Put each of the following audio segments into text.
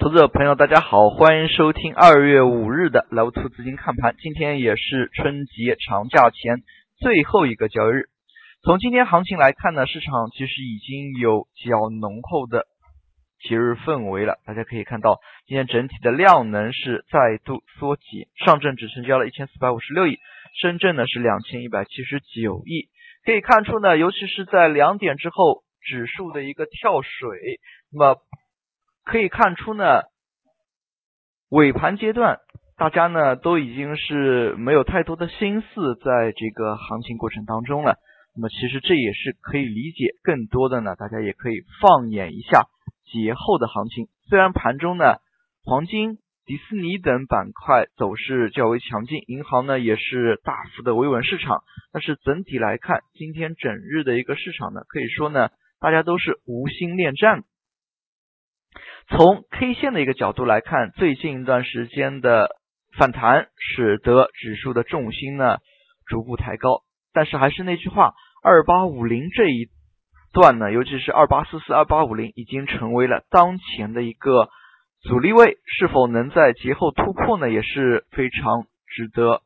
投资者朋友，大家好，欢迎收听二月五日的楼图资金看盘。今天也是春节长假前最后一个交易日。从今天行情来看呢，市场其实已经有较浓厚的节日氛围了。大家可以看到，今天整体的量能是再度缩减，上证只成交了一千四百五十六亿，深圳呢是两千一百七十九亿。可以看出呢，尤其是在两点之后，指数的一个跳水，那么。可以看出呢，尾盘阶段，大家呢都已经是没有太多的心思在这个行情过程当中了。那么其实这也是可以理解，更多的呢，大家也可以放眼一下节后的行情。虽然盘中呢，黄金、迪士尼等板块走势较为强劲，银行呢也是大幅的维稳市场，但是整体来看，今天整日的一个市场呢，可以说呢，大家都是无心恋战。从 K 线的一个角度来看，最近一段时间的反弹使得指数的重心呢逐步抬高，但是还是那句话，二八五零这一段呢，尤其是二八四四、二八五零，已经成为了当前的一个阻力位，是否能在节后突破呢，也是非常值得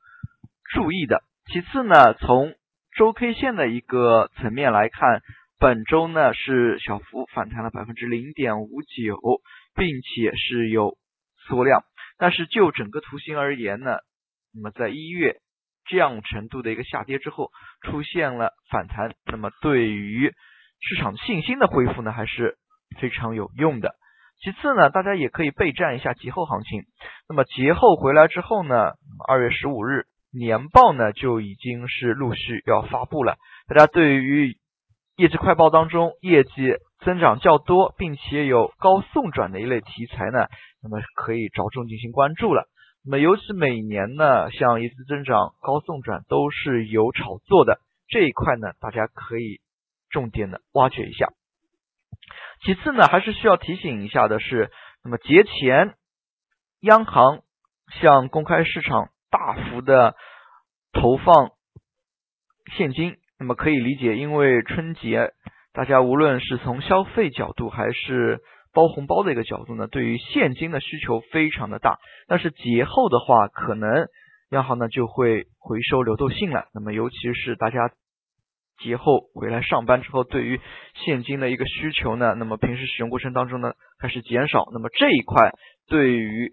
注意的。其次呢，从周 K 线的一个层面来看。本周呢是小幅反弹了百分之零点五九，并且是有缩量。但是就整个图形而言呢，那么在一月这样程度的一个下跌之后出现了反弹，那么对于市场信心的恢复呢还是非常有用的。其次呢，大家也可以备战一下节后行情。那么节后回来之后呢，二月十五日年报呢就已经是陆续要发布了，大家对于。业绩快报当中，业绩增长较多，并且有高送转的一类题材呢，那么可以着重进行关注了。那么尤其每年呢，像业绩增长、高送转都是有炒作的这一块呢，大家可以重点的挖掘一下。其次呢，还是需要提醒一下的是，那么节前央行向公开市场大幅的投放现金。那么可以理解，因为春节大家无论是从消费角度还是包红包的一个角度呢，对于现金的需求非常的大。但是节后的话，可能央行呢就会回收流动性了。那么尤其是大家节后回来上班之后，对于现金的一个需求呢，那么平时使用过程当中呢开始减少。那么这一块对于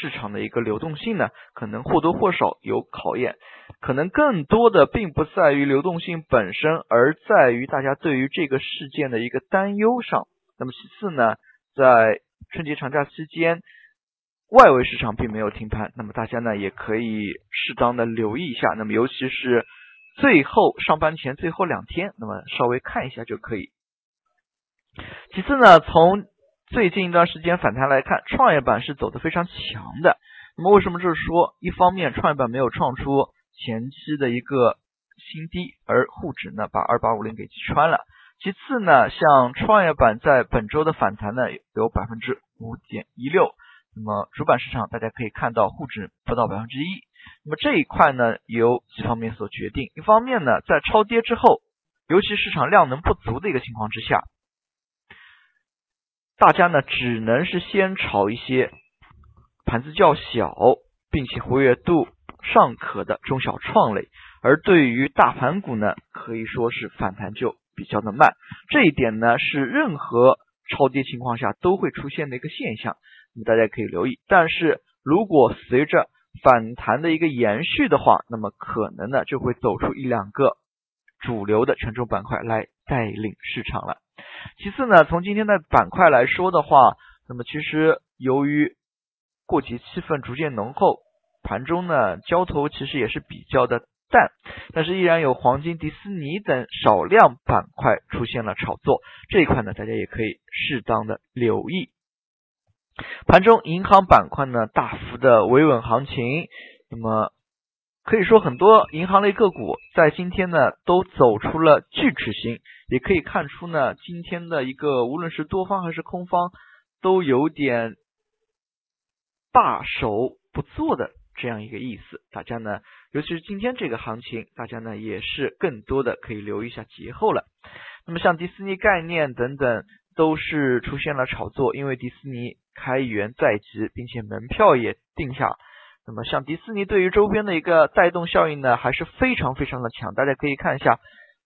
市场的一个流动性呢，可能或多或少有考验，可能更多的并不在于流动性本身，而在于大家对于这个事件的一个担忧上。那么其次呢，在春节长假期间，外围市场并没有停盘，那么大家呢也可以适当的留意一下。那么尤其是最后上班前最后两天，那么稍微看一下就可以。其次呢，从最近一段时间反弹来看，创业板是走的非常强的。那么为什么就是说，一方面创业板没有创出前期的一个新低，而沪指呢把二八五零给击穿了。其次呢，像创业板在本周的反弹呢有百分之五点一六。那么主板市场大家可以看到，沪指不到百分之一。那么这一块呢由几方面所决定。一方面呢，在超跌之后，尤其市场量能不足的一个情况之下。大家呢只能是先炒一些盘子较小，并且活跃度尚可的中小创类，而对于大盘股呢，可以说是反弹就比较的慢。这一点呢是任何超跌情况下都会出现的一个现象，那么大家可以留意。但是如果随着反弹的一个延续的话，那么可能呢就会走出一两个主流的权重板块来带领市场了。其次呢，从今天的板块来说的话，那么其实由于过节气氛逐渐浓厚，盘中呢交投其实也是比较的淡，但是依然有黄金、迪士尼等少量板块出现了炒作，这一块呢大家也可以适当的留意。盘中银行板块呢大幅的维稳行情，那么。可以说，很多银行类个股在今天呢都走出了锯齿形，也可以看出呢，今天的一个无论是多方还是空方都有点罢手不做的这样一个意思。大家呢，尤其是今天这个行情，大家呢也是更多的可以留意一下节后了。那么像迪士尼概念等等，都是出现了炒作，因为迪士尼开园在即，并且门票也定下。那么像迪士尼对于周边的一个带动效应呢，还是非常非常的强。大家可以看一下，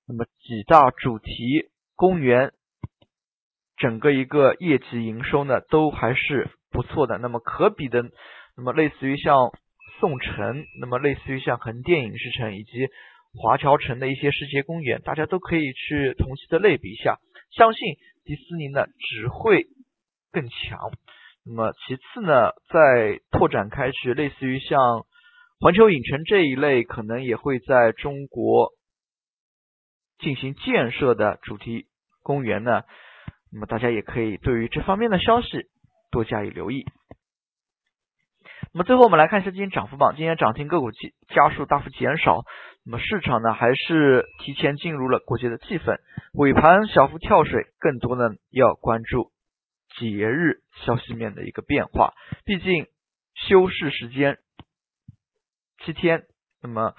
那么几大主题公园整个一个业绩营收呢，都还是不错的。那么可比的，那么类似于像宋城，那么类似于像横店影视城以及华侨城的一些世界公园，大家都可以去同期的类比一下。相信迪士尼呢只会更强。那么其次呢，在拓展开去，类似于像环球影城这一类，可能也会在中国进行建设的主题公园呢。那么大家也可以对于这方面的消息多加以留意。那么最后我们来看一下今天涨幅榜，今天涨停个股家家数大幅减少。那么市场呢还是提前进入了过节的气氛，尾盘小幅跳水，更多呢要关注。节日消息面的一个变化，毕竟休市时间七天，那么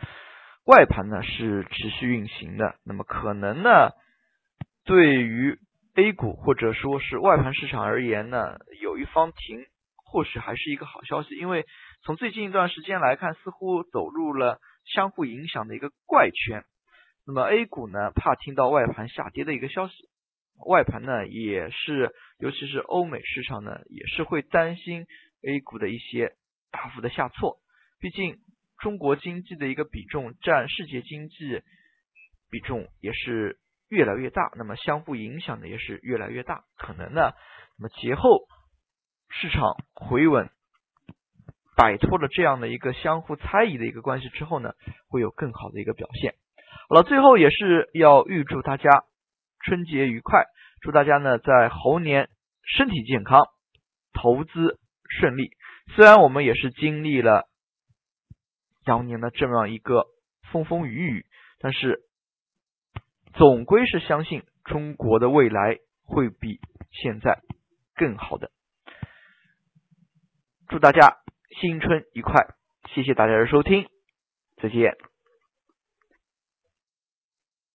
外盘呢是持续运行的，那么可能呢对于 A 股或者说是外盘市场而言呢，有一方停或许还是一个好消息，因为从最近一段时间来看，似乎走入了相互影响的一个怪圈，那么 A 股呢怕听到外盘下跌的一个消息。外盘呢也是，尤其是欧美市场呢，也是会担心 A 股的一些大幅的下挫。毕竟中国经济的一个比重占世界经济比重也是越来越大，那么相互影响的也是越来越大。可能呢，那么节后市场回稳，摆脱了这样的一个相互猜疑的一个关系之后呢，会有更好的一个表现。好了，最后也是要预祝大家。春节愉快，祝大家呢在猴年身体健康，投资顺利。虽然我们也是经历了羊年的这么样一个风风雨雨，但是总归是相信中国的未来会比现在更好的。祝大家新春愉快，谢谢大家的收听，再见。